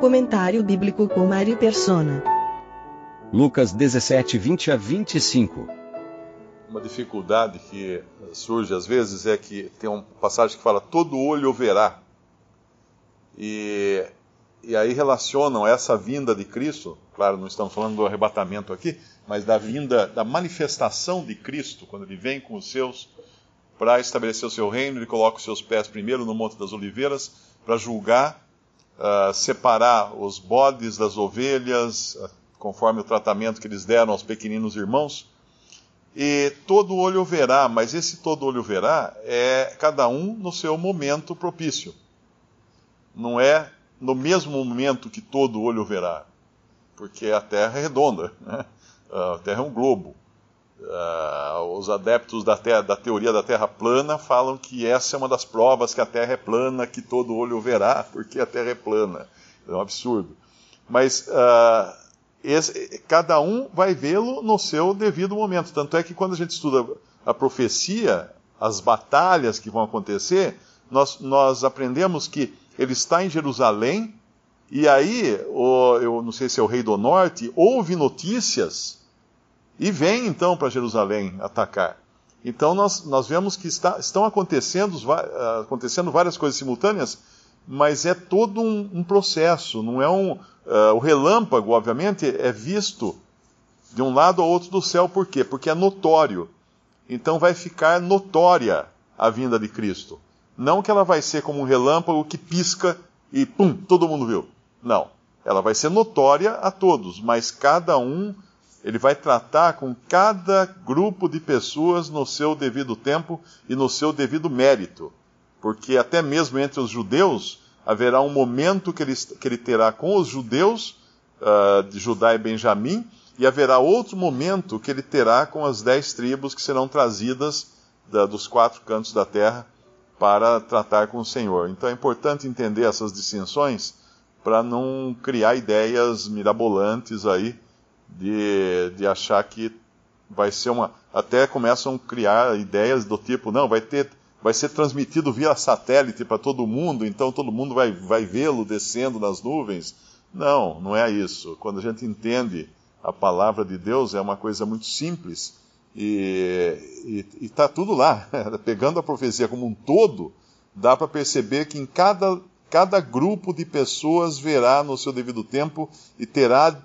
Comentário bíblico com Mário Persona. Lucas 17, 20 a 25. Uma dificuldade que surge às vezes é que tem uma passagem que fala todo olho verá. E, e aí relacionam essa vinda de Cristo, claro, não estamos falando do arrebatamento aqui, mas da vinda, da manifestação de Cristo, quando ele vem com os seus para estabelecer o seu reino, ele coloca os seus pés primeiro no Monte das Oliveiras para julgar, uh, separar os bodes das ovelhas, uh, conforme o tratamento que eles deram aos pequeninos irmãos. E todo olho verá, mas esse todo olho verá é cada um no seu momento propício. Não é no mesmo momento que todo olho verá, porque a Terra é redonda, né? a Terra é um globo. Uh, os adeptos da, da, teoria da Terra plana falam que essa é uma das provas que a Terra é plana, que todo olho verá, porque a Terra é plana. É um absurdo. Mas uh, esse, cada um vai vê-lo no seu devido momento. Tanto é que quando a gente estuda a profecia, as batalhas que vão acontecer, nós, nós aprendemos que ele está em Jerusalém, e aí, o, eu não sei se é o rei do norte, ouve notícias e vem então para Jerusalém atacar. Então nós, nós vemos que está, estão acontecendo, acontecendo várias coisas simultâneas, mas é todo um, um processo, não é um. Uh, o relâmpago, obviamente, é visto de um lado ao outro do céu, por quê? Porque é notório. Então vai ficar notória a vinda de Cristo. Não que ela vai ser como um relâmpago que pisca e pum, todo mundo viu. Não. Ela vai ser notória a todos, mas cada um ele vai tratar com cada grupo de pessoas no seu devido tempo e no seu devido mérito. Porque até mesmo entre os judeus haverá um momento que ele, que ele terá com os judeus uh, de Judá e Benjamim, e haverá outro momento que ele terá com as dez tribos que serão trazidas da, dos quatro cantos da terra para tratar com o Senhor. Então é importante entender essas distinções para não criar ideias mirabolantes aí de, de achar que vai ser uma. Até começam a criar ideias do tipo, não, vai ter. Vai ser transmitido via satélite para todo mundo, então todo mundo vai, vai vê-lo descendo nas nuvens. Não, não é isso. Quando a gente entende a palavra de Deus, é uma coisa muito simples e está tudo lá. Pegando a profecia como um todo, dá para perceber que em cada, cada grupo de pessoas verá no seu devido tempo e terá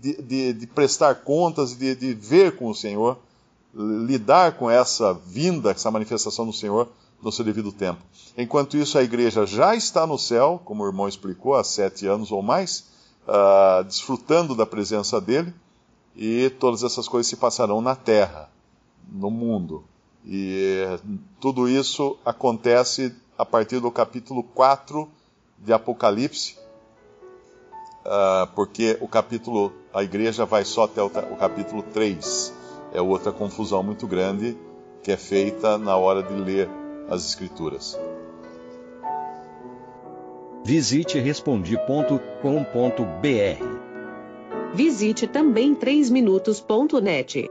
de, de, de prestar contas, de, de ver com o Senhor, lidar com essa vinda, essa manifestação do Senhor no seu devido tempo. Enquanto isso, a igreja já está no céu, como o irmão explicou, há sete anos ou mais, uh, desfrutando da presença dele, e todas essas coisas se passarão na terra, no mundo. E tudo isso acontece a partir do capítulo 4 de Apocalipse, uh, porque o capítulo, a igreja vai só até o, o capítulo 3. É outra confusão muito grande que é feita na hora de ler as Escrituras. Visite respondi.com.br. Visite também 3minutos.net.